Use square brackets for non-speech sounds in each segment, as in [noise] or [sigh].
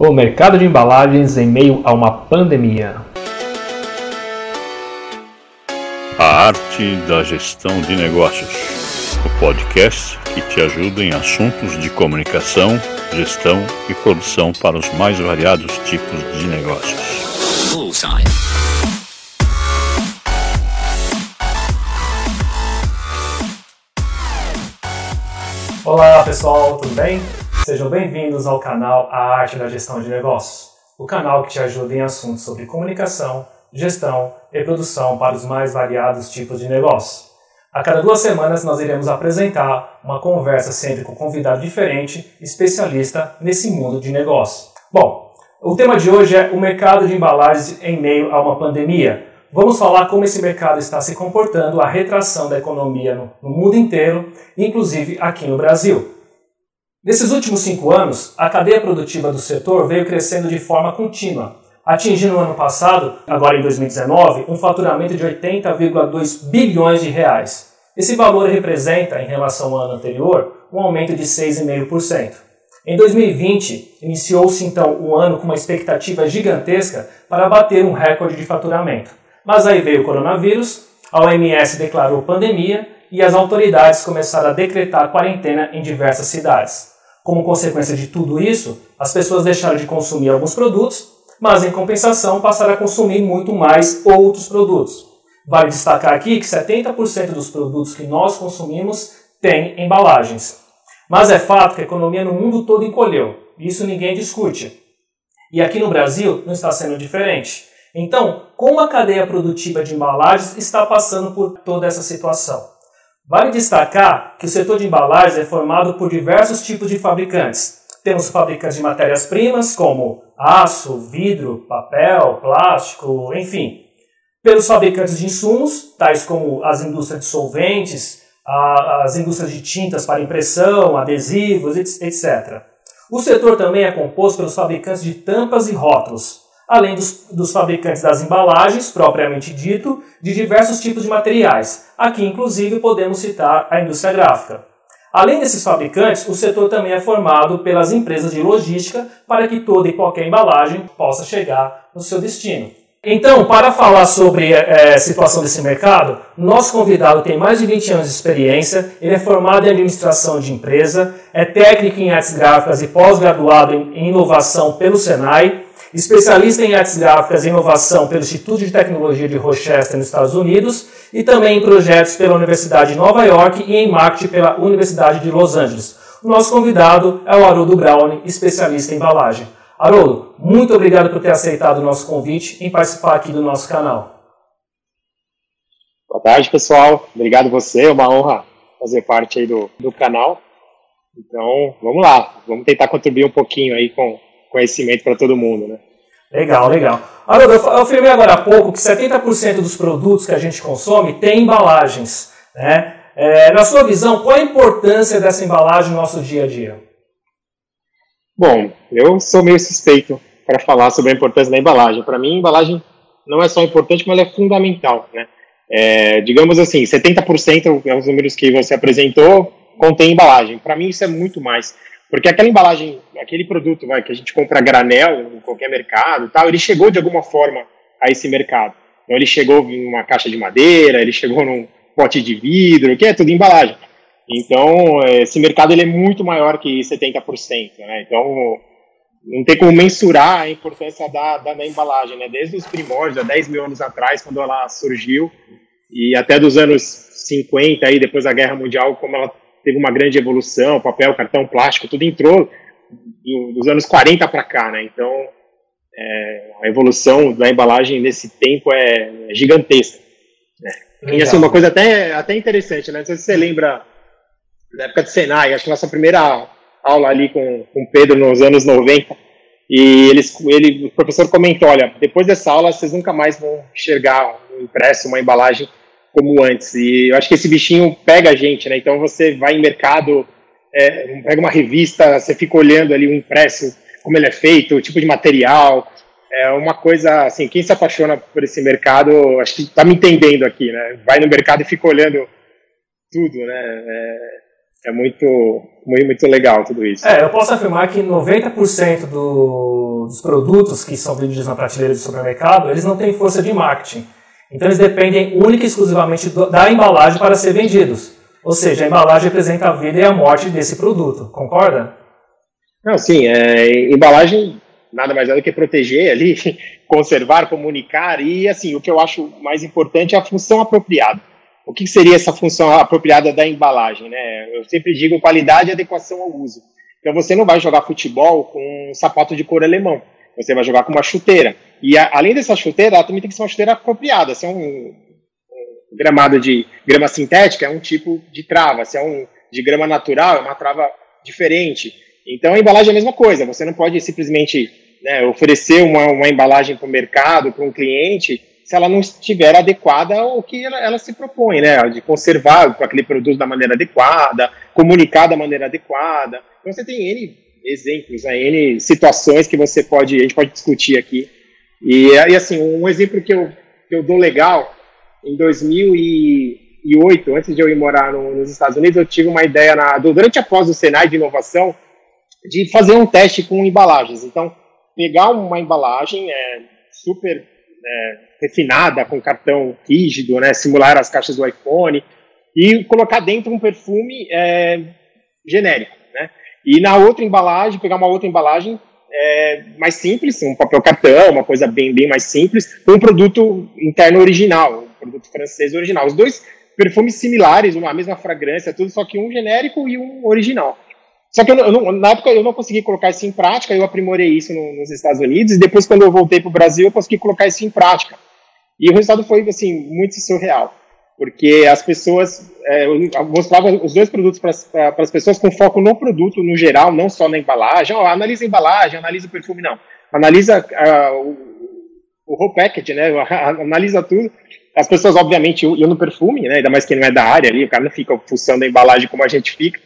O mercado de embalagens em meio a uma pandemia. A arte da gestão de negócios. O podcast que te ajuda em assuntos de comunicação, gestão e produção para os mais variados tipos de negócios. Bullseye. Olá pessoal, tudo bem? Sejam bem-vindos ao canal A Arte da Gestão de Negócios, o canal que te ajuda em assuntos sobre comunicação, gestão e produção para os mais variados tipos de negócios. A cada duas semanas nós iremos apresentar uma conversa sempre com um convidado diferente, especialista nesse mundo de negócio. Bom, o tema de hoje é o mercado de embalagens em meio a uma pandemia. Vamos falar como esse mercado está se comportando, a retração da economia no, no mundo inteiro, inclusive aqui no Brasil. Nesses últimos cinco anos, a cadeia produtiva do setor veio crescendo de forma contínua, atingindo no ano passado, agora em 2019, um faturamento de 80,2 bilhões de reais. Esse valor representa, em relação ao ano anterior, um aumento de 6,5%. Em 2020, iniciou-se então o ano com uma expectativa gigantesca para bater um recorde de faturamento. Mas aí veio o coronavírus, a OMS declarou pandemia e as autoridades começaram a decretar quarentena em diversas cidades. Como consequência de tudo isso, as pessoas deixaram de consumir alguns produtos, mas em compensação passaram a consumir muito mais outros produtos. Vale destacar aqui que 70% dos produtos que nós consumimos têm embalagens. Mas é fato que a economia no mundo todo encolheu, isso ninguém discute. E aqui no Brasil não está sendo diferente. Então, como a cadeia produtiva de embalagens está passando por toda essa situação? Vale destacar que o setor de embalagens é formado por diversos tipos de fabricantes. Temos fabricantes de matérias-primas como aço, vidro, papel, plástico, enfim. Pelos fabricantes de insumos, tais como as indústrias de solventes, as indústrias de tintas para impressão, adesivos, etc. O setor também é composto pelos fabricantes de tampas e rótulos, além dos, dos, fabricantes das embalagens, propriamente dito, de diversos tipos de materiais. Aqui, inclusive, podemos citar a indústria gráfica. Além desses fabricantes, o setor também é formado pelas empresas de logística para que toda e qualquer embalagem possa chegar no seu destino. Então, para falar sobre é, a situação desse mercado, nosso convidado tem mais de 20 anos de experiência, ele é formado em administração de empresa, é técnico em artes gráficas e pós-graduado em inovação pelo Senai, especialista em artes gráficas e inovação pelo Instituto de Tecnologia de Rochester, nos Estados Unidos, e também em projetos pela Universidade de Nova York e em marketing pela Universidade de Los Angeles. O nosso convidado é o Haroldo Brown, especialista em embalagem. Haroldo, muito obrigado por ter aceitado o nosso convite em participar aqui do nosso canal. Boa tarde, pessoal. Obrigado você, é uma honra fazer parte aí do, do canal. Então, vamos lá, vamos tentar contribuir um pouquinho aí com conhecimento para todo mundo, né? Legal, legal. Haroldo, eu afirmei agora há pouco que 70% dos produtos que a gente consome tem embalagens. Né? É, na sua visão, qual a importância dessa embalagem no nosso dia a dia? Bom, eu sou meio suspeito para falar sobre a importância da embalagem. Para mim, a embalagem não é só importante, mas ela é fundamental. Né? É, digamos assim, 70% é os números que você apresentou contém embalagem. Para mim, isso é muito mais. Porque aquela embalagem, aquele produto vai, que a gente compra granel em qualquer mercado tal, ele chegou de alguma forma a esse mercado. Então ele chegou em uma caixa de madeira, ele chegou num pote de vidro, que é tudo embalagem. Então, esse mercado ele é muito maior que 70%. Né? Então, não tem como mensurar a importância da, da, da, embalagem. Né? Desde os primórdios, há 10 mil anos atrás, quando ela surgiu, e até dos anos 50, aí, depois da Guerra Mundial, como ela teve uma grande evolução, papel, cartão, plástico, tudo entrou dos anos 40 para cá, né? Então, é, a evolução da embalagem nesse tempo é, gigantesca. Né? E assim, uma coisa até, até interessante, né? Não sei se você lembra da época de Senai, acho que nossa primeira aula ali com, com o Pedro nos anos 90, e eles, ele, o professor comentou, olha, depois dessa aula vocês nunca mais vão enxergar um impresso, uma embalagem como antes. E eu acho que esse bichinho pega a gente, né? Então você vai em mercado, é, pega uma revista, você fica olhando ali o impresso, como ele é feito, o tipo de material. É uma coisa, assim, quem se apaixona por esse mercado, acho que está me entendendo aqui, né? Vai no mercado e fica olhando tudo, né? É, é muito, muito, muito legal tudo isso. É, eu posso afirmar que 90% do, dos produtos que são vendidos na prateleira de supermercado, eles não têm força de marketing. Então eles dependem única e exclusivamente da embalagem para ser vendidos. Ou seja, a embalagem representa a vida e a morte desse produto, concorda? Não, sim, é, embalagem nada mais é do que proteger ali, [laughs] conservar, comunicar e assim, o que eu acho mais importante é a função apropriada o que seria essa função apropriada da embalagem? Né? Eu sempre digo qualidade e adequação ao uso. Então você não vai jogar futebol com um sapato de cor alemão, você vai jogar com uma chuteira. E a, além dessa chuteira, ela também tem que ser uma chuteira apropriada. Se é um, um gramado de grama sintética, é um tipo de trava. Se é um de grama natural, é uma trava diferente. Então a embalagem é a mesma coisa. Você não pode simplesmente né, oferecer uma, uma embalagem para o mercado, para um cliente, se ela não estiver adequada ao que ela, ela, se propõe, né? De conservar aquele produto da maneira adequada, comunicar da maneira adequada. Então você tem N exemplos, né? N situações que você pode, a gente pode discutir aqui. E, assim, um exemplo que eu, que eu dou legal, em 2008, antes de eu ir morar no, nos Estados Unidos, eu tive uma ideia, na, durante a pós do Senai de inovação, de fazer um teste com embalagens. Então, pegar uma embalagem é, super é, refinada, com cartão rígido, né, simular as caixas do iPhone, e colocar dentro um perfume é, genérico. E na outra embalagem, pegar uma outra embalagem é, mais simples, um papel cartão, uma coisa bem, bem mais simples, com um produto interno original, um produto francês original. Os dois perfumes similares, uma mesma fragrância, tudo, só que um genérico e um original. Só que eu, eu na época eu não consegui colocar isso em prática, eu aprimorei isso no, nos Estados Unidos, e depois, quando eu voltei para o Brasil, eu consegui colocar isso em prática. E o resultado foi, assim, muito surreal, porque as pessoas, é, eu mostrava os dois produtos para as pessoas com foco no produto no geral, não só na embalagem. Oh, analisa a embalagem, analisa o perfume, não. Analisa uh, o, o whole package, né? [laughs] analisa tudo. As pessoas, obviamente, iam no perfume, né? ainda mais quem não é da área ali, o cara não fica função da embalagem como a gente fica.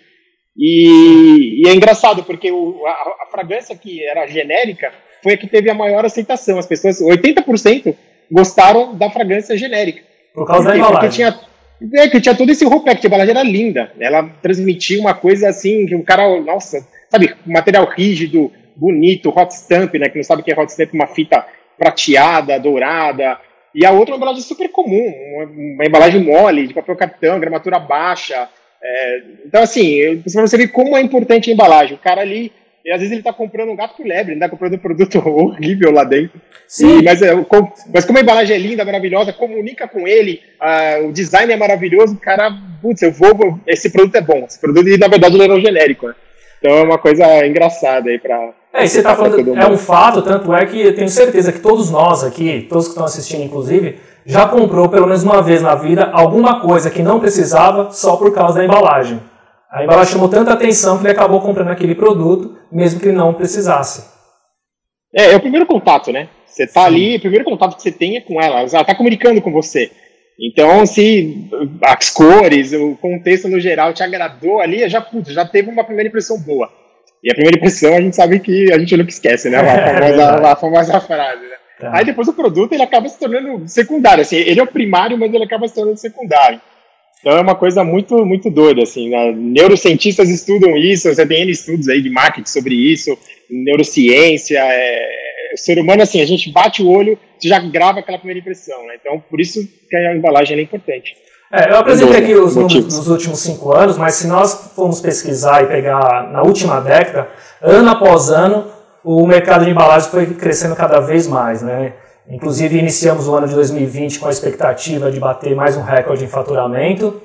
E, e é engraçado, porque o, a, a, fragrância que era genérica foi a que teve a maior aceitação. As pessoas, 80% gostaram da fragrância genérica. Por causa da embalagem. Porque tinha, é, que tinha todo esse roupé, que a embalagem era linda. Ela transmitia uma coisa assim, que o cara, nossa, sabe, material rígido, bonito, hot stamp, né, que não sabe o que é hot stamp, uma fita prateada, dourada. E a outra é uma embalagem super comum, uma, uma embalagem mole, de papel cartão, gramatura baixa. É, então, assim, você ver como é importante a embalagem. O cara ali e às vezes ele está comprando um gato por lebre, ele está comprando um produto [laughs] horrível lá dentro. Sim. E, mas, é, mas como a embalagem é linda, maravilhosa, comunica com ele, uh, o design é maravilhoso, o cara, putz, eu vou, esse produto é bom. Esse produto, na verdade, ele era um genérico, né? Então é uma coisa engraçada aí para. É, você está falando, é um fato, tanto é que eu tenho certeza que todos nós aqui, todos que estão assistindo, inclusive, já comprou pelo menos uma vez na vida alguma coisa que não precisava só por causa da embalagem. A embalagem chamou tanta atenção que ele acabou comprando aquele produto, mesmo que ele não precisasse. É, é o primeiro contato, né? Você está ali, o primeiro contato que você tem é com ela, ela está comunicando com você. Então, se as cores, o contexto no geral te agradou ali, já, putz, já teve uma primeira impressão boa. E a primeira impressão a gente sabe que a gente nunca esquece, né? [laughs] A famosa, a famosa frase, né? Tá. Aí depois o produto ele acaba se tornando secundário. Assim, ele é o primário, mas ele acaba se tornando secundário. Então é uma coisa muito, muito doida, assim, né? neurocientistas estudam isso, você tem N estudos aí de marketing sobre isso, neurociência, é... o ser humano, assim, a gente bate o olho, você já grava aquela primeira impressão, né? Então, por isso que a embalagem é importante. É, eu apresentei aqui os números dos últimos cinco anos, mas se nós formos pesquisar e pegar na última década, ano após ano, o mercado de embalagem foi crescendo cada vez mais, né? Inclusive, iniciamos o ano de 2020 com a expectativa de bater mais um recorde em faturamento.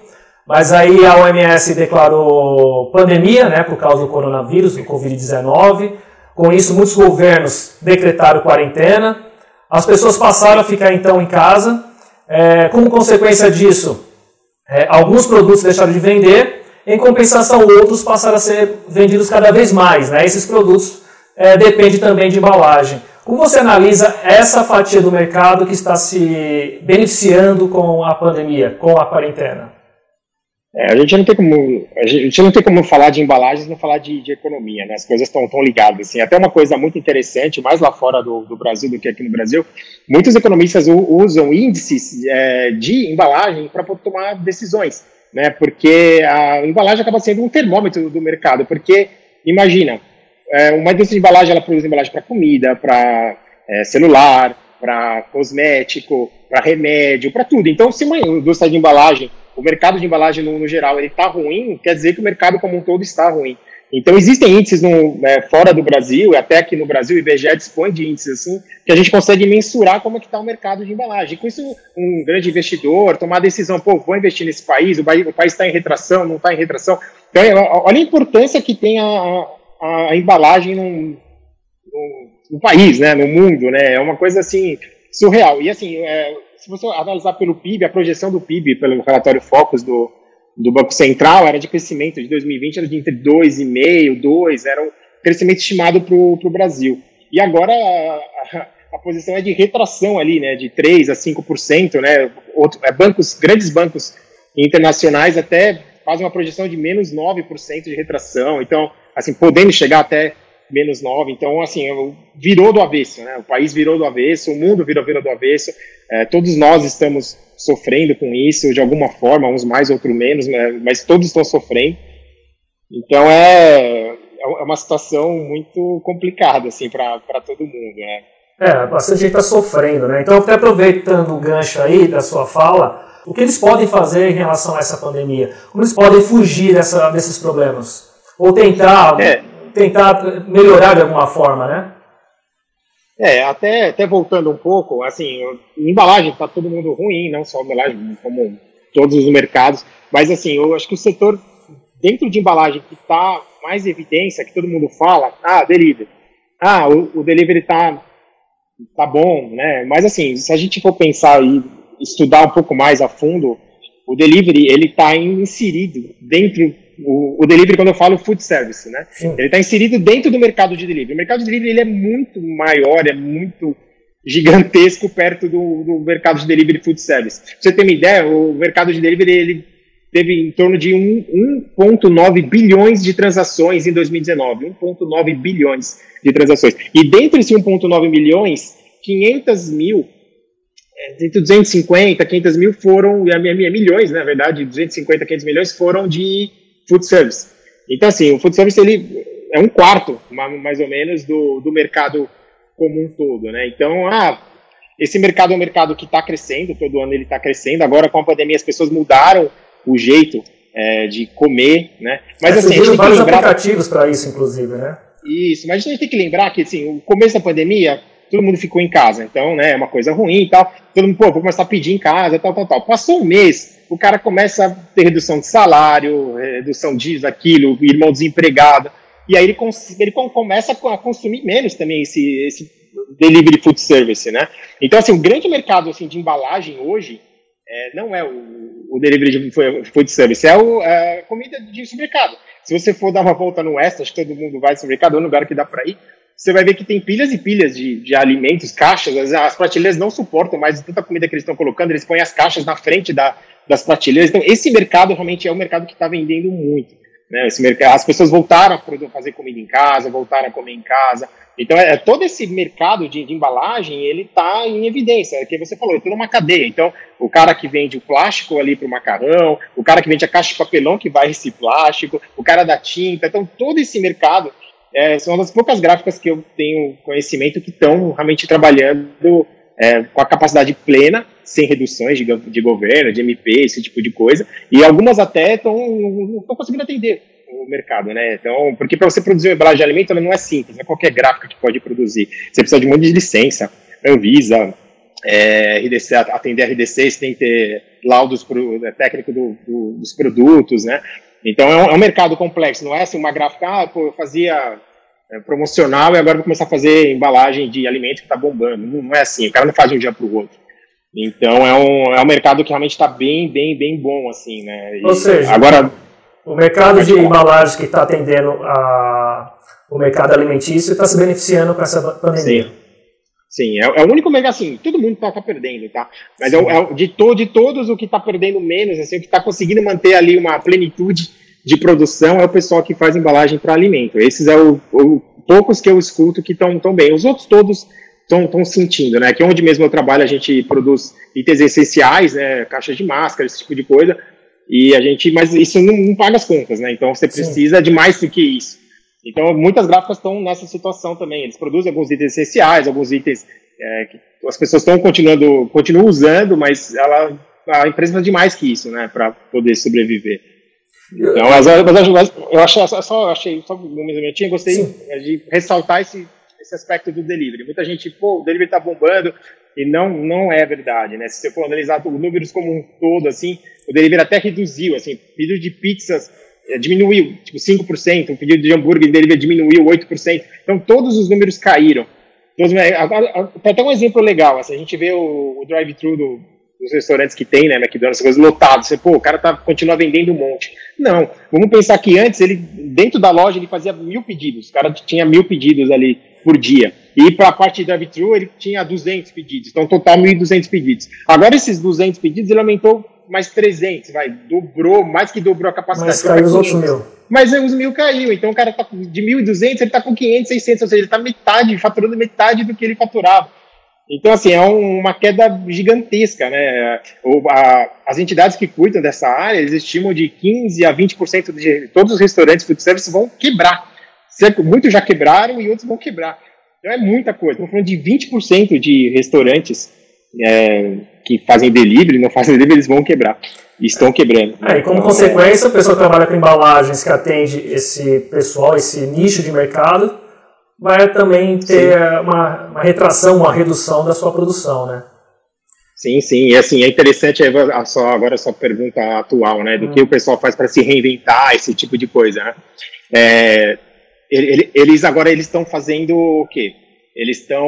Mas aí a OMS declarou pandemia, né, por causa do coronavírus, do Covid-19. Com isso, muitos governos decretaram quarentena. As pessoas passaram a ficar então em casa. É, como consequência disso, é, alguns produtos deixaram de vender. Em compensação, outros passaram a ser vendidos cada vez mais. Né? Esses produtos é, dependem também de embalagem. Como você analisa essa fatia do mercado que está se beneficiando com a pandemia, com a quarentena? É, a gente não tem como a gente não tem como falar de embalagens não falar de, de, economia, né? As coisas estão tão ligadas. Assim. Até uma coisa muito interessante, mais lá fora do, do Brasil do que aqui no Brasil, muitos economistas usam índices é, de embalagem para tomar decisões. né? Porque a embalagem acaba sendo um termômetro do mercado, porque imagina, é, uma de embalagem ela produz embalagem para comida, para é, celular, para cosmético, para remédio, para tudo. Então, se uma indústria de embalagem, o mercado de embalagem no, no geral, ele está ruim, quer dizer que o mercado como um todo está ruim. Então, existem índices no, é, fora do Brasil, e até aqui no Brasil, o IBGE dispõe de índices assim, que a gente consegue mensurar como é que está o mercado de embalagem. Com isso, um grande investidor tomar a decisão, pô, vou investir nesse país, o país está em retração, não está em retração. Então, é, olha a importância que tem a, a embalagem num, num, no país, né, no mundo, né, é uma coisa, assim, surreal. E, assim, é, se você analisar pelo PIB, a projeção do PIB, pelo relatório Focus do, do Banco Central era de crescimento de 2020 era de entre 2,5%, 2%, era o crescimento estimado para o Brasil. E agora a, a, a, posição é de retração ali, né, de 3% a 5%, né, outro, é, bancos, grandes bancos internacionais até fazem uma projeção de menos 9% de retração, então, assim, podendo chegar até menos 9, então, assim, virou do avesso, né, o país virou do avesso, o mundo virou, virou do avesso, é, todos nós estamos sofrendo com isso de alguma forma, uns mais, outros menos, né, mas todos estão sofrendo. Então é, é uma situação muito complicada assim para todo mundo, né? É, bastante gente está sofrendo, né? Então, até aproveitando o gancho aí da sua fala, o que eles podem fazer em relação a essa pandemia? Como eles podem fugir dessa, desses problemas? Ou tentar, é. tentar melhorar de alguma forma, né? É, até, até voltando um pouco, assim, embalagem está todo mundo ruim, não só embalagem, como todos os mercados, mas assim, eu acho que o setor dentro de embalagem que está mais evidência, que todo mundo fala, ah, delivery. Ah, o, o delivery tá, tá bom, né? Mas assim, se a gente for pensar e estudar um pouco mais a fundo, o delivery, ele está inserido dentro o, o, delivery, quando eu falo food service, né? Sim. Ele está inserido dentro do mercado de delivery. O mercado de delivery ele é muito maior, é muito gigantesco perto do, do mercado de delivery food service. Pra você ter uma ideia, o mercado de delivery ele teve em torno de 1,9 bilhões de transações em 2019. 1,9 bilhões de transações. E dentro desse 1,9 milhões, 500 mil entre 250 500 mil foram, milhões, na verdade, 250, 500 milhões foram de food service. Então, assim, o food service ele é um quarto, mais ou menos, do, do mercado como um todo, né? Então, ah, esse mercado é um mercado que está crescendo, todo ano ele está crescendo. Agora, com a pandemia, as pessoas mudaram o jeito é, de comer, né? Mas, é, assim, a gente tem vários lembrar... aplicativos para isso, inclusive, né? Isso, mas a gente tem que lembrar que, assim, o começo da pandemia, todo mundo ficou em casa, então, né, é uma coisa ruim e tal. Todo mundo, pô, vou começar a pedir em casa, tal, tal, tal. Passou um mês, o cara começa a ter redução de salário, redução disso, aquilo, irmão desempregado, e aí ele, ele começa a consumir menos também esse, esse delivery food service, né? Então, assim, o grande mercado assim, de embalagem hoje é, não é o, o delivery de food service, é o, a comida de supermercado. Se você for dar uma volta no Oeste, acho que todo mundo vai no supermercado, é um lugar que dá para ir, você vai ver que tem pilhas e pilhas de, de alimentos, caixas, as, as prateleiras não suportam mais tanta comida que eles estão colocando, eles põem as caixas na frente da, das prateleiras. Então, esse mercado realmente é um mercado que está vendendo muito. Né? Esse mercado, as pessoas voltaram a fazer comida em casa, voltaram a comer em casa. Então, é, todo esse mercado de, de embalagem, ele está em evidência, é que você falou, é toda uma cadeia. Então, o cara que vende o plástico ali para o macarrão, o cara que vende a caixa de papelão que vai esse plástico, o cara da tinta. Então, todo esse mercado é, são uma das poucas gráficas que eu tenho conhecimento que estão realmente trabalhando é, com a capacidade plena, sem reduções de, de, governo, de MP, esse tipo de coisa, e algumas até estão conseguindo atender o mercado, né? Então, porque para você produzir uma embalagem de alimento, ela não é simples, não é qualquer gráfica que pode produzir. Você precisa de um monte de licença, Anvisa, é, RDC, atender RDC, você tem que ter laudos pro, é, técnico do, do, dos produtos, né? Então, é um, é um, mercado complexo, não é assim uma gráfica, ah, pô, eu fazia é, promocional e agora vou começar a fazer embalagem de alimento que está bombando. Não, não, é assim, o cara não faz de um dia para o outro. Então é um, é um mercado que realmente está bem, bem, bem bom, assim, né? E Ou seja, agora, o mercado de embalagem que está atendendo a, o mercado alimentício está se beneficiando com essa pandemia. Sim. Sim, é, é, o único mercado, assim, todo mundo está tá perdendo, tá? Mas é, é, de, to, de todos, o que está perdendo menos, assim, o que está conseguindo manter ali uma plenitude de produção é o pessoal que faz embalagem para alimento. Esses é o, o, poucos que eu escuto que estão tão bem. Os outros todos estão sentindo, né? Que onde mesmo eu trabalho a gente produz itens essenciais, né? Caixas de máscara, esse tipo de coisa. E a gente, mas isso não, não paga as contas, né? Então você precisa Sim. de mais do que isso. Então muitas gráficas estão nessa situação também. Eles produzem alguns itens essenciais, alguns itens é, que as pessoas estão continuando, continuam usando, mas ela, a empresa precisa de mais que isso, né, para poder sobreviver. Então, mas, mas, mas eu achei só, achei só um minutinho, gostei Sim. de ressaltar esse, esse aspecto do delivery. Muita gente, pô, o delivery está bombando, e não, não é verdade, né? Se você for analisar os números como um todo, assim, o delivery até reduziu, assim, pedido de pizzas é, diminuiu, tipo 5%, o pedido de hambúrguer delivery diminuiu 8%, então todos os números caíram. Tem até um exemplo legal, assim, a gente vê o, o drive-thru do, dos restaurantes que tem, né, McDonald's, coisas lotados, você, pô, o cara tá, continua vendendo um monte. Não, vamos pensar que antes, ele, dentro da loja, ele fazia mil pedidos, o cara tinha mil pedidos ali por dia. E para a parte de drive-thru, ele tinha 200 pedidos. Então, total 1.200 pedidos. Agora, esses 200 pedidos, ele aumentou mais 300, vai, dobrou, mais que dobrou a capacidade. Mas caiu os outros mil. Mas os mil caiu. Então, o cara tá de 1.200, ele está com 500, 600. Ou seja, ele está metade, faturando metade do que ele faturava. Então, assim, é um, uma queda gigantesca, né? As entidades que cuidam dessa área, eles estimam de 15% a 20% de todos os restaurantes food service vão quebrar. Muitos já quebraram e outros vão quebrar. Então é muita coisa. Estamos falando de 20% de restaurantes é, que fazem delivery, não fazem delivery, eles vão quebrar. Estão quebrando. É, e como consequência, a pessoa que trabalha com embalagens, que atende esse pessoal, esse nicho de mercado, vai também ter uma, uma, retração, uma redução da sua produção, né? Sim, sim. E assim, é interessante a só, agora a sua pergunta atual, né? Do hum. que o pessoal faz para se reinventar, esse tipo de coisa, né? É, eles agora eles estão fazendo o quê? Eles estão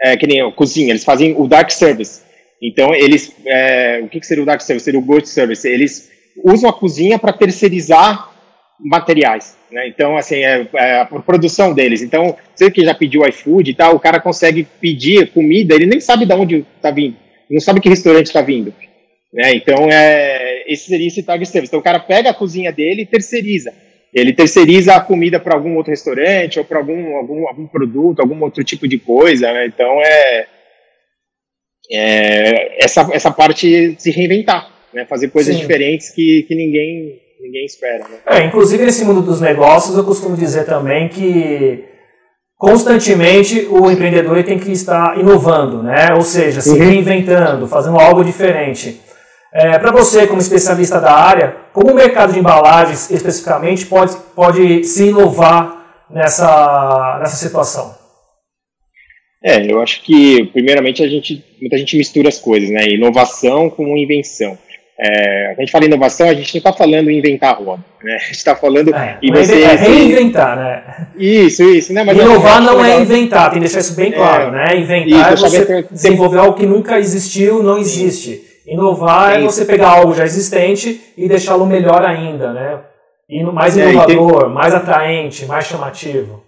é, que nem cozinha, eles fazem o dark service. Então eles, é, o que, que seria o dark service? Seria o ghost service. Eles usam a cozinha para terceirizar materiais, né? Então assim é, é, a produção deles. Então você que já pediu iFood e tal, o cara consegue pedir comida, ele nem sabe de onde está vindo, não sabe que restaurante está vindo. Né? Então, é, esse seria esse target service. Então, o cara pega a cozinha dele e terceiriza ele terceiriza a comida para algum outro restaurante ou para algum, algum, algum produto, algum outro tipo de coisa, né? Então é, é, essa, essa parte se reinventar, né? Fazer coisas Sim. diferentes que, que ninguém, ninguém espera. Né? É, inclusive nesse mundo dos negócios eu costumo dizer também que constantemente o empreendedor tem que estar inovando, né? Ou seja, se uhum. reinventando, fazendo algo diferente. É, Para você, como especialista da área, como o mercado de embalagens especificamente pode, pode se inovar nessa, nessa situação? É, eu acho que, primeiramente, a gente, muita gente mistura as coisas, né? Inovação com invenção. É, a gente fala inovação, a gente não está falando em inventar a roda, né? A gente está falando é, em você... É reinventar, né? Isso, isso. Né? Mas Inovar não é inventar, tem que deixar isso bem claro, é, né? Inventar isso, é você desenvolver algo que nunca existiu, não existe. Inovar é, é você pegar algo já existente e deixá-lo melhor ainda, né? E mais é, inovador, tem... mais atraente, mais chamativo.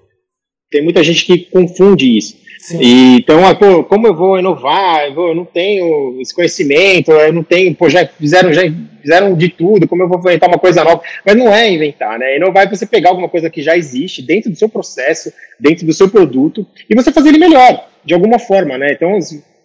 Tem muita gente que confunde isso. E, então, ah, pô, como eu vou inovar? Eu, não tenho esse conhecimento, eu não tenho, pô, já fizeram, já fizeram de tudo, como eu vou inventar uma coisa nova? Mas não é inventar, né? Inovar é você pegar alguma coisa que já existe dentro do seu processo, dentro do seu produto, e você fazer ele melhor, de alguma forma, né? Então,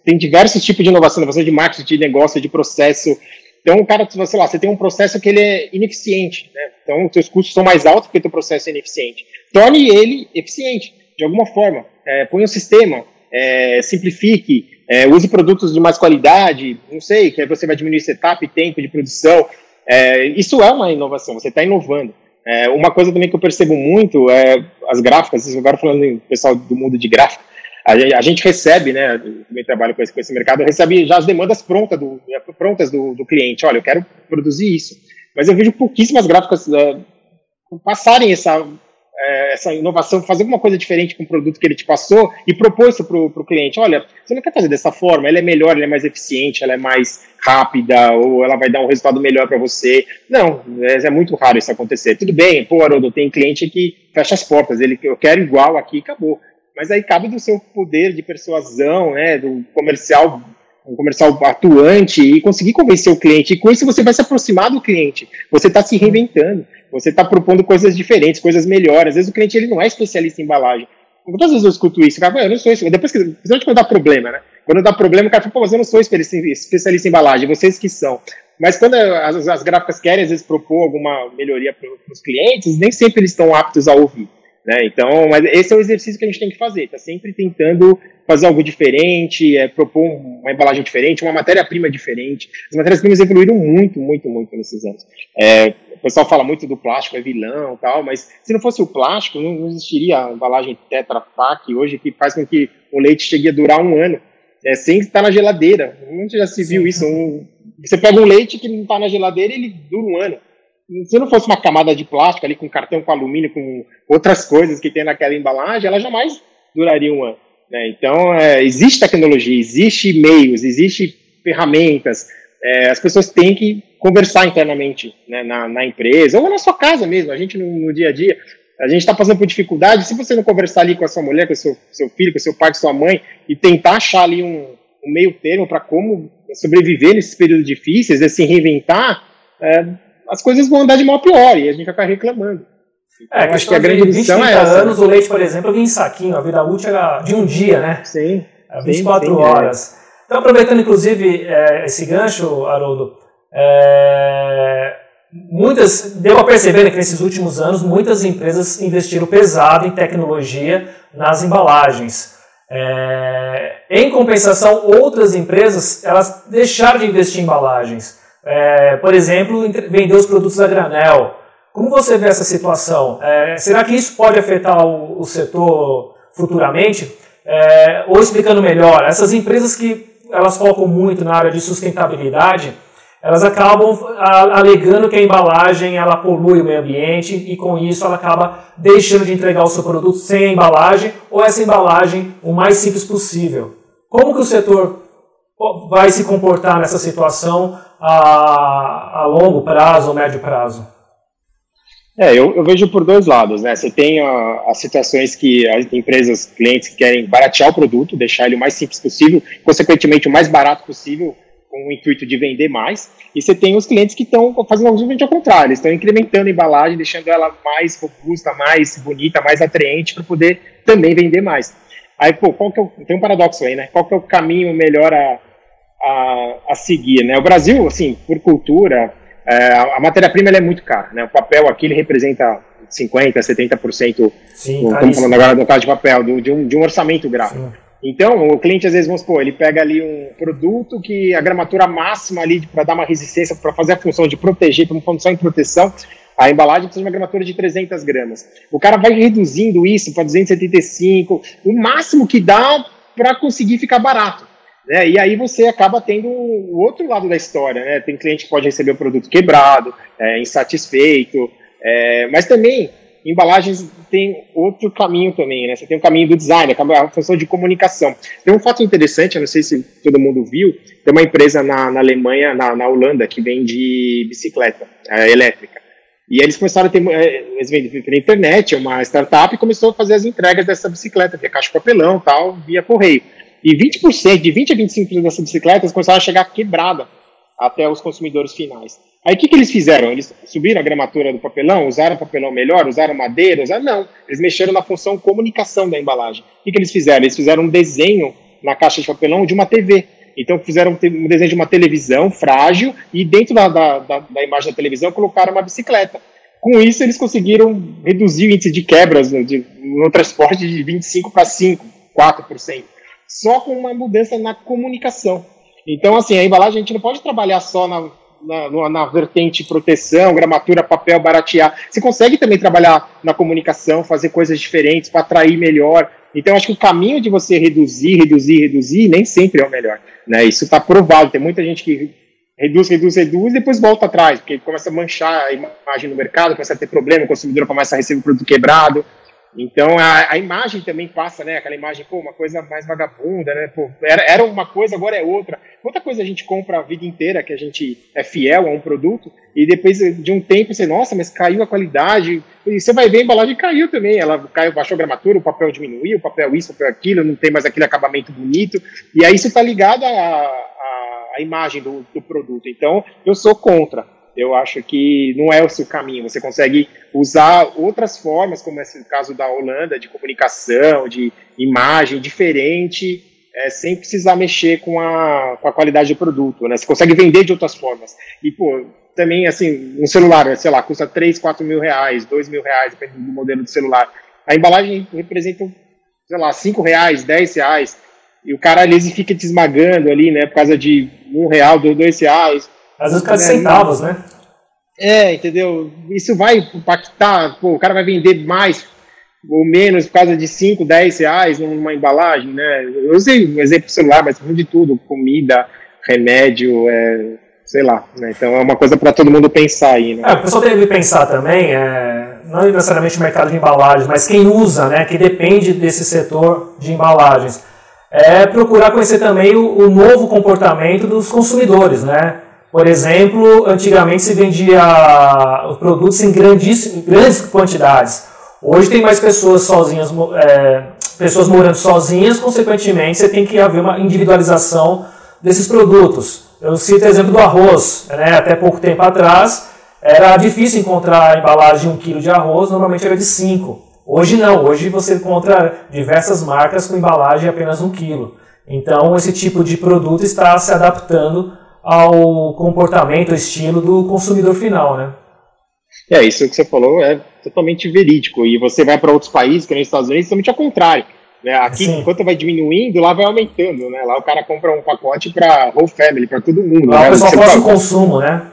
tem diversos tipos de inovação, inovação de marketing, de negócio, de processo. Então, o cara, sei lá, você tem um processo que ele é ineficiente, né? Então, os seus custos são mais altos porque o processo é ineficiente. Torne ele eficiente, de alguma forma. É, põe um sistema, é, simplifique, é, use produtos de mais qualidade, não sei, que aí você vai diminuir setup, tempo de produção. É, isso é uma inovação, você está inovando. É, uma coisa também que eu percebo muito é as gráficas, agora falando em pessoal do mundo de gráfica, a gente, a gente recebe, né, também trabalho com esse, com esse mercado, recebe já as demandas prontas do, prontas do, do, cliente. Olha, eu quero produzir isso. Mas eu vejo pouquíssimas gráficas é, passarem essa, é, essa inovação, fazer alguma coisa diferente com o produto que ele te passou e propor isso para o cliente. Olha, você não quer fazer dessa forma, ela é melhor, ela é mais eficiente, ela é mais rápida, ou ela vai dar um resultado melhor para você. Não, é, é, muito raro isso acontecer. Tudo bem, pô, Haroldo, tem cliente que fecha as portas, ele, eu quero igual aqui, acabou mas aí cabe do seu poder de persuasão, né, do comercial, um comercial atuante e conseguir convencer o cliente. E com isso você vai se aproximar do cliente. Você está se reinventando. Você está propondo coisas diferentes, coisas melhores. Às vezes o cliente ele não é especialista em embalagem. Quantas vezes eu escuto isso? Cara, eu não sou isso. Depois que, quando dá problema, né? Quando dá problema, o cara fala, pô, mas eu não sou especialista em embalagem, vocês que são. Mas quando as, as gráficas querem, às vezes, propor alguma melhoria para os clientes, nem sempre eles estão aptos a ouvir. Né? Então, mas esse é o exercício que a gente tem que fazer, tá sempre tentando fazer algo diferente, é, propor uma embalagem diferente, uma matéria-prima diferente. As matérias-primas evoluíram muito, muito, muito nesses anos. É, o pessoal fala muito do plástico, é vilão tal, mas se não fosse o plástico, não existiria a embalagem Tetra Pak hoje, que faz com que o leite chegue a durar um ano, é, sem estar na geladeira. Onde já se viu isso? Um, você pega um leite que não está na geladeira ele dura um ano se não fosse uma camada de plástico ali com cartão com alumínio, com outras coisas que tem naquela embalagem, ela jamais duraria um ano. Né? Então, é, existe tecnologia, existe meios, existe ferramentas. É, as pessoas têm que conversar internamente né, na, na, empresa ou na sua casa mesmo. A gente no, no dia a dia, a gente está passando por dificuldade. Se você não conversar ali com a sua mulher, com o seu, seu filho, com o seu pai, com a sua mãe e tentar achar ali um, um meio termo para como sobreviver nesses períodos difíceis, é se reinventar, é, as coisas vão andar de mal a pior e a gente vai ficar reclamando. É, então, acho que a grande lição é essa. anos, o leite, por exemplo, vinha em saquinho, a vida útil era de um dia, né? Sim. 24 sim, sim, horas. É. Então, aproveitando, inclusive, é, esse gancho, Haroldo, é, muitas, deu a perceber que nesses últimos anos, muitas empresas investiram pesado em tecnologia nas embalagens. É, em compensação, outras empresas, elas deixaram de investir em embalagens. É, por exemplo, vender os produtos a granel. Como você vê essa situação? É, será que isso pode afetar o, o setor futuramente? É, ou explicando melhor, essas empresas que elas focam muito na área de sustentabilidade, elas acabam alegando que a embalagem ela polui o meio ambiente e com isso ela acaba deixando de entregar o seu produto sem a embalagem ou essa embalagem o mais simples possível. Como que o setor vai se comportar nessa situação a, a longo prazo ou médio prazo? É, eu, eu, vejo por dois lados, né? Você tem a, as situações que as empresas, clientes que querem baratear o produto, deixar ele o mais simples possível, consequentemente o mais barato possível, com o intuito de vender mais. E você tem os clientes que estão fazendo justamente ao contrário, estão incrementando a embalagem, deixando ela mais robusta, mais bonita, mais atraente para poder também vender mais. Aí, pô, qual que é o, tem um paradoxo aí, né? Qual que é o caminho melhor a, a, a seguir, né? O Brasil, assim, por cultura, é, a matéria-prima é muito cara, né? O papel aqui ele representa 50%, 70%, Sim, estamos falando agora do caso de papel, do, de, um, de um orçamento gráfico. Sim. Então, o cliente às vezes, vamos supor, ele pega ali um produto que a gramatura máxima ali para dar uma resistência, para fazer a função de proteger, para uma função em proteção, a embalagem precisa de uma gramatura de 300 gramas. O cara vai reduzindo isso para 275, o máximo que dá para conseguir ficar barato. Né? E aí você acaba tendo o outro lado da história, né? Tem cliente que pode receber o produto quebrado, é, insatisfeito, é, mas também embalagens tem outro caminho também, né? Você tem o caminho do design, a função de comunicação. Tem um fato interessante, eu não sei se todo mundo viu, tem uma empresa na, na Alemanha, na, na Holanda, que vende bicicleta é, elétrica. E eles começaram a ter, é, eles vendem pela internet, uma startup, e começou a fazer as entregas dessa bicicleta, via caixa de papelão tal, via correio. E 20%, de 20% a 25% dessas bicicletas começaram a chegar quebrada até os consumidores finais. Aí o que, que eles fizeram? Eles subiram a gramatura do papelão, usaram papelão melhor, usaram madeira, usaram... Não, eles mexeram na função comunicação da embalagem. O que, que eles fizeram? Eles fizeram um desenho na caixa de papelão de uma TV. Então fizeram um desenho de uma televisão frágil e dentro da, da, da, da imagem da televisão colocaram uma bicicleta. Com isso, eles conseguiram reduzir o índice de quebras no, de, no transporte de 25% para 5%, 4% só com uma mudança na comunicação. Então, assim, a embalagem a gente não pode trabalhar só na, na, na, vertente proteção, gramatura, papel, baratear. Você consegue também trabalhar na comunicação, fazer coisas diferentes para atrair melhor. Então, acho que o caminho de você reduzir, reduzir, reduzir, nem sempre é o melhor. Né? Isso está provado. Tem muita gente que reduz, reduz, reduz e depois volta atrás, porque começa a manchar a imagem no mercado, começa a ter problema, o consumidor começa a receber o produto quebrado. Então a, a, imagem também passa, né? Aquela imagem, pô, uma coisa mais vagabunda, né? Pô, era, era uma coisa, agora é outra. Quanta coisa a gente compra a vida inteira que a gente é fiel a um produto e depois de um tempo você, nossa, mas caiu a qualidade. E você vai ver a embalagem caiu também. Ela caiu, baixou a gramatura, o papel diminuiu, o papel isso, o papel aquilo, não tem mais aquele acabamento bonito. E aí isso está ligado à imagem do, do produto. Então eu sou contra eu acho que não é o seu caminho. Você consegue usar outras formas, como esse caso da Holanda, de comunicação, de imagem diferente, é, sem precisar mexer com a, com a qualidade do produto, né? Você consegue vender de outras formas. E, pô, também, assim, um celular, sei lá, custa 3, 4 mil reais, 2 mil reais, dependendo do modelo de celular. A embalagem representa, sei lá, 5 reais, 10 reais. E o cara, às vezes, fica te esmagando ali, né? Por causa de um real, dois reais. Às vezes, por causa de centavos, né? É, entendeu? Isso vai impactar, pô, o cara vai vender mais ou menos por causa de 5, 10 reais numa embalagem, né? Eu usei um exemplo celular, mas de tudo, comida, remédio, é, sei lá, né? Então é uma coisa para todo mundo pensar aí, né? É, o pessoal tem que pensar também, é, não necessariamente o mercado de embalagens, mas quem usa, né, que depende desse setor de embalagens, é procurar conhecer também o, o novo comportamento dos consumidores, né? Por exemplo, antigamente se vendia os produtos em grandes, quantidades. Hoje tem mais pessoas sozinhas, é, pessoas morando sozinhas, consequentemente você tem que haver uma individualização desses produtos. Eu cito o exemplo do arroz. Né? Até pouco tempo atrás era difícil encontrar a embalagem de um quilo de arroz, normalmente era de 5. Hoje não, hoje você encontra diversas marcas com embalagem apenas um quilo. Então esse tipo de produto está se adaptando ao comportamento, ao estilo do consumidor final, né? É, isso que você falou é totalmente verídico. E você vai para outros países, que nos Estados Unidos, totalmente ao contrário. Né? Aqui, Sim. enquanto vai diminuindo, lá vai aumentando. Né? Lá o cara compra um pacote para whole family, para todo mundo. Lá né? o pessoal faz o consumo, né?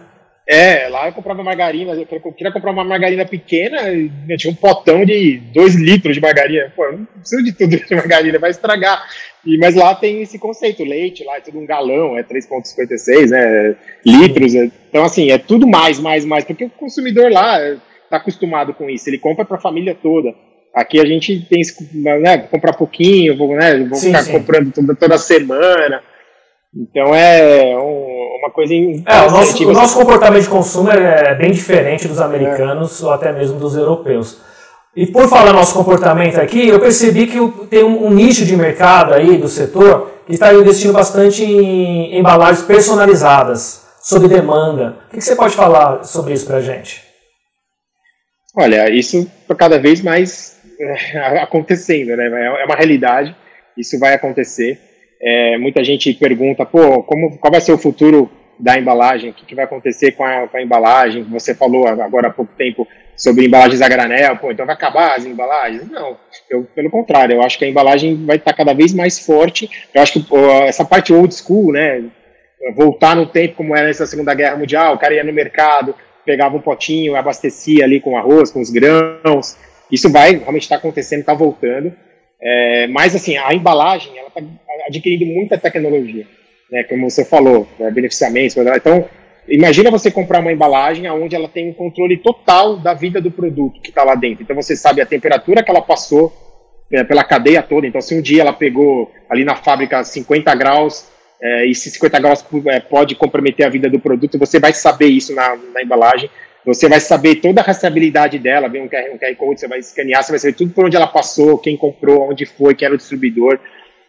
É, lá eu comprava margarina, eu queria comprar uma margarina pequena, eu tinha um potão de 2 litros de margarina. Pô, eu não preciso de tudo [laughs] de margarina, vai estragar. E, mas lá tem esse conceito, leite lá é tudo um galão, é 3,56 né, litros. É, então, assim, é tudo mais, mais, mais, porque o consumidor lá está acostumado com isso, ele compra para a família toda. Aqui a gente tem né, comprar pouquinho, vou, né, vou sim, ficar sim. comprando toda, toda semana. Então é um, uma coisa. É, o nosso, o nosso comportamento de consumo é bem diferente dos americanos é. ou até mesmo dos europeus. E por falar nosso comportamento aqui, eu percebi que tem um, um, nicho de mercado aí do setor que está investindo bastante em embalagens personalizadas, sob demanda. O que, você pode falar sobre isso para a gente? Olha, isso está cada vez mais é, [laughs] acontecendo, né? É uma realidade, isso vai acontecer. É, muita gente pergunta, pô, como, qual vai ser o futuro da embalagem? O que, que vai acontecer com a, com a, embalagem? Você falou agora há pouco tempo sobre embalagens a granel, pô, então vai acabar as embalagens? Não, eu, pelo contrário, eu acho que a embalagem vai estar cada vez mais forte. Eu acho que pô, essa parte old school, né, voltar no tempo como era nessa Segunda Guerra Mundial, o cara ia no mercado, pegava um potinho, abastecia ali com arroz, com os grãos. Isso vai realmente estar acontecendo, está voltando. É, mas assim, a embalagem ela está adquirindo muita tecnologia, né, como você falou, né, beneficiamentos. Então, imagina você comprar uma embalagem onde ela tem um controle total da vida do produto que está lá dentro. Então você sabe a temperatura que ela passou né, pela cadeia toda. Então, se um dia ela pegou ali na fábrica 50 graus é, e se 50 graus é, pode comprometer a vida do produto, você vai saber isso na, na embalagem. Você vai saber toda a rastreabilidade dela, vem um QR, um QR Code, você vai escanear, você vai saber tudo por onde ela passou, quem comprou, onde foi, quem era o distribuidor.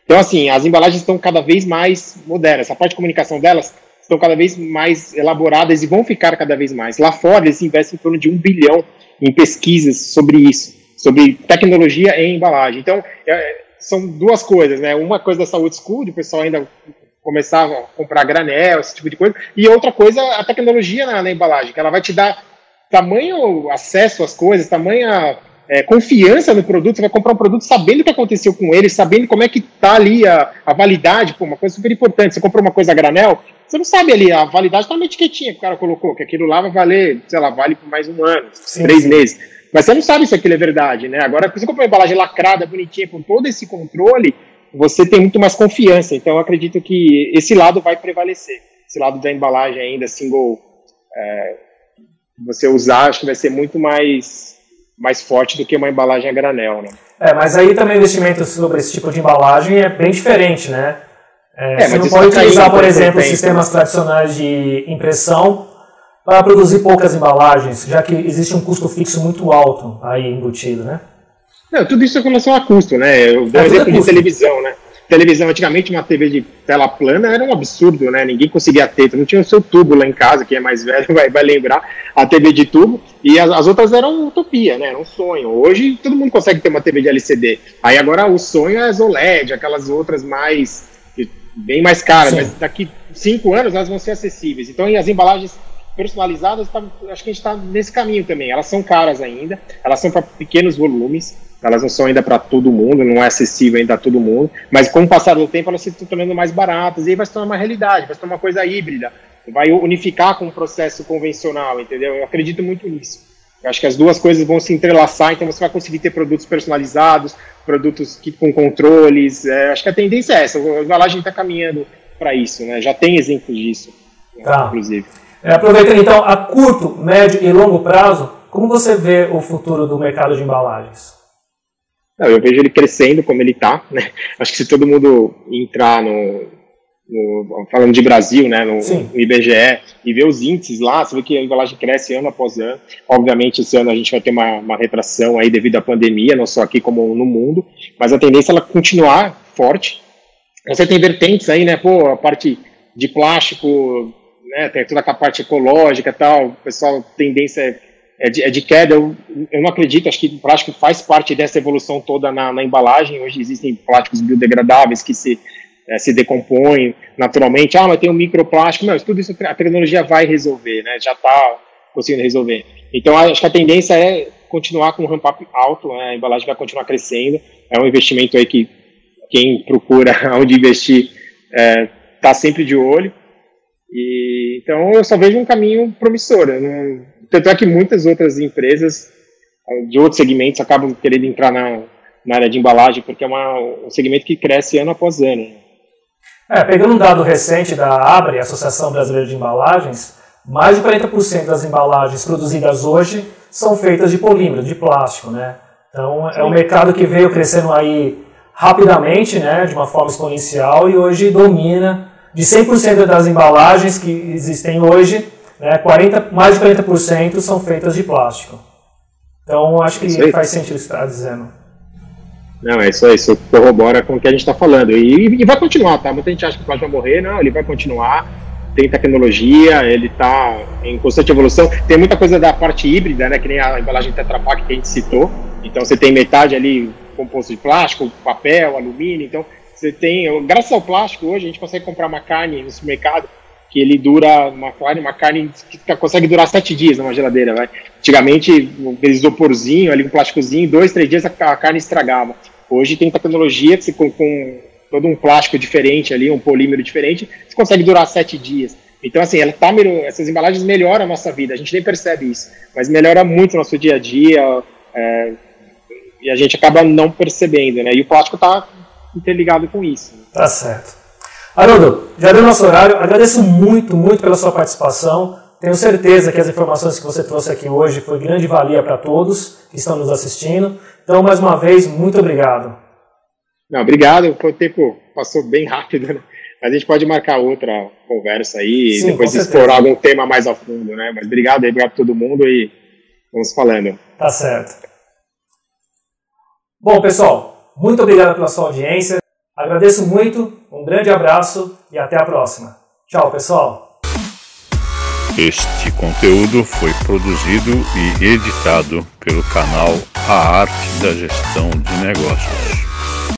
Então, assim, as embalagens estão cada vez mais modernas. A parte de comunicação delas estão cada vez mais elaboradas e vão ficar cada vez mais. Lá fora, eles investem em torno de um bilhão em pesquisas sobre isso, sobre tecnologia em embalagem. Então, é, são duas coisas, né? Uma coisa da saúde school, de o pessoal ainda começar a comprar granel, esse tipo de coisa, e outra coisa, a tecnologia na, na embalagem, que ela vai te dar tamanho acesso às coisas, tamanha é, confiança no produto, você vai comprar um produto sabendo o que aconteceu com ele, sabendo como é que está ali a, a validade, pô, uma coisa super importante. Você comprou uma coisa a granel, você não sabe ali, a validade está na etiquetinha que o cara colocou, que aquilo lá vai valer, sei lá, vale por mais um ano, sim, três sim. meses. Mas você não sabe se aquilo é verdade, né? Agora, se você comprar uma embalagem lacrada, bonitinha, com todo esse controle, você tem muito mais confiança. Então, eu acredito que esse lado vai prevalecer. Esse lado da embalagem ainda, single, é, você usar, acho que vai ser muito mais mais forte do que uma embalagem a granel, né? É, mas aí também o investimento sobre esse tipo de embalagem é bem diferente, né? É, é, você não pode utilizar, por exemplo, sistemas tradicionais de impressão para produzir poucas embalagens, já que existe um custo fixo muito alto aí embutido, né? Não, tudo isso é com relação a custo, né? Eu dou é, exemplo de televisão, né? Televisão, antigamente uma TV de tela plana era um absurdo, né? Ninguém conseguia ter, não tinha o seu tubo lá em casa, quem é mais velho [laughs] vai, vai lembrar, a TV de tubo, e as, as, outras eram utopia, né? Era um sonho. Hoje todo mundo consegue ter uma TV de LCD. Aí agora o sonho é as OLED, aquelas outras mais bem mais caras, Sim. mas daqui cinco anos elas vão ser acessíveis. Então, as embalagens personalizadas, tá, acho que a gente está nesse caminho também. Elas são caras ainda, elas são para pequenos volumes, elas não são ainda para todo mundo, não é acessível ainda a todo mundo, mas com o passar do tempo elas se estão tornando mais baratas e aí vai se tornar uma realidade, vai se tornar uma coisa híbrida, vai unificar com o processo convencional, entendeu? Eu acredito muito nisso. Eu acho que as duas coisas vão se entrelaçar, então você vai conseguir ter produtos personalizados, produtos que, com controles. É, acho que a tendência é essa. A embalagem está caminhando para isso, né? Já tem exemplos disso, tá. inclusive. É, aproveitando então, a curto, médio e longo prazo, como você vê o futuro do mercado de embalagens? Eu vejo ele crescendo como ele está. Né? Acho que se todo mundo entrar no, no, falando de Brasil, né, no, no, IBGE, e ver os índices lá, você vê que a embalagem cresce ano após ano. Obviamente, esse ano a gente vai ter uma, uma retração aí devido à pandemia, não só aqui como no mundo, mas a tendência é ela continuar forte. Você tem vertentes aí, né, pô, a parte de plástico, né, tem toda a parte ecológica e tal, o pessoal, tendência é de, é de queda, eu, eu, não acredito, acho que o plástico faz parte dessa evolução toda na, na embalagem, hoje existem plásticos biodegradáveis que se, é, se decompõem naturalmente, ah, mas tem um microplástico, não, tudo isso a tecnologia vai resolver, né, já está conseguindo resolver. Então, acho que a tendência é continuar com um ramp-up alto, né, a embalagem vai continuar crescendo, é um investimento aí que quem procura [laughs] onde investir está é, tá sempre de olho, e, então eu só vejo um caminho promissor. Não, tanto é que muitas outras empresas eh, de outros segmentos acabam querendo entrar na, na área de embalagem, porque é uma, um segmento que cresce ano após ano. É, pegando um dado recente da ABRE, Associação Brasileira de Embalagens, mais de 40% das embalagens produzidas hoje são feitas de polímero, de plástico, né? Então Sim. é um mercado que veio crescendo aí rapidamente, né, de uma forma exponencial e hoje domina de 100% das embalagens que existem hoje, né, 40, mais de 40% são feitas de plástico. Então, acho que faz sentido o que você está dizendo. Não, é isso aí, isso corrobora com o que a gente está falando. E, e, vai continuar, tá? Muita gente acha que o plástico vai morrer, não, ele vai continuar. Tem tecnologia, ele está em constante evolução. Tem muita coisa da parte híbrida, né? Que nem a embalagem Tetra Pak que a gente citou. Então você tem metade ali composto de plástico, papel, alumínio. Então você tem, graças ao plástico, hoje a gente consegue comprar uma carne no supermercado que ele dura uma carne, uma carne que tá, consegue durar sete dias numa geladeira, vai. Antigamente, aquele isoporzinho, ali um plásticozinho, dois, três dias a, carne estragava. Hoje tem tecnologia que você, com, com, todo um plástico diferente ali, um polímero diferente, você consegue durar sete dias. Então, assim, ela tá, essas embalagens melhoram a nossa vida, a gente nem percebe isso, mas melhora muito o nosso dia a dia, é, e a gente acaba não percebendo, né? E o plástico está interligado com isso. Tá certo. Haroldo, já deu nosso horário. Agradeço muito, muito pela sua participação. Tenho certeza que as informações que você trouxe aqui hoje foi grande valia para todos que estão nos assistindo. Então, mais uma vez, muito obrigado. Não, obrigado. O tempo passou bem rápido, né? Mas a gente pode marcar outra conversa aí e depois explorar algum tema mais a fundo, né? Mas obrigado aí, obrigado a todo mundo e vamos falando. Tá certo. Bom, pessoal, muito obrigado pela sua audiência. Agradeço muito, um grande abraço e até a próxima. Tchau, pessoal. Este conteúdo foi produzido e editado pelo canal A Arte da Gestão de Negócios.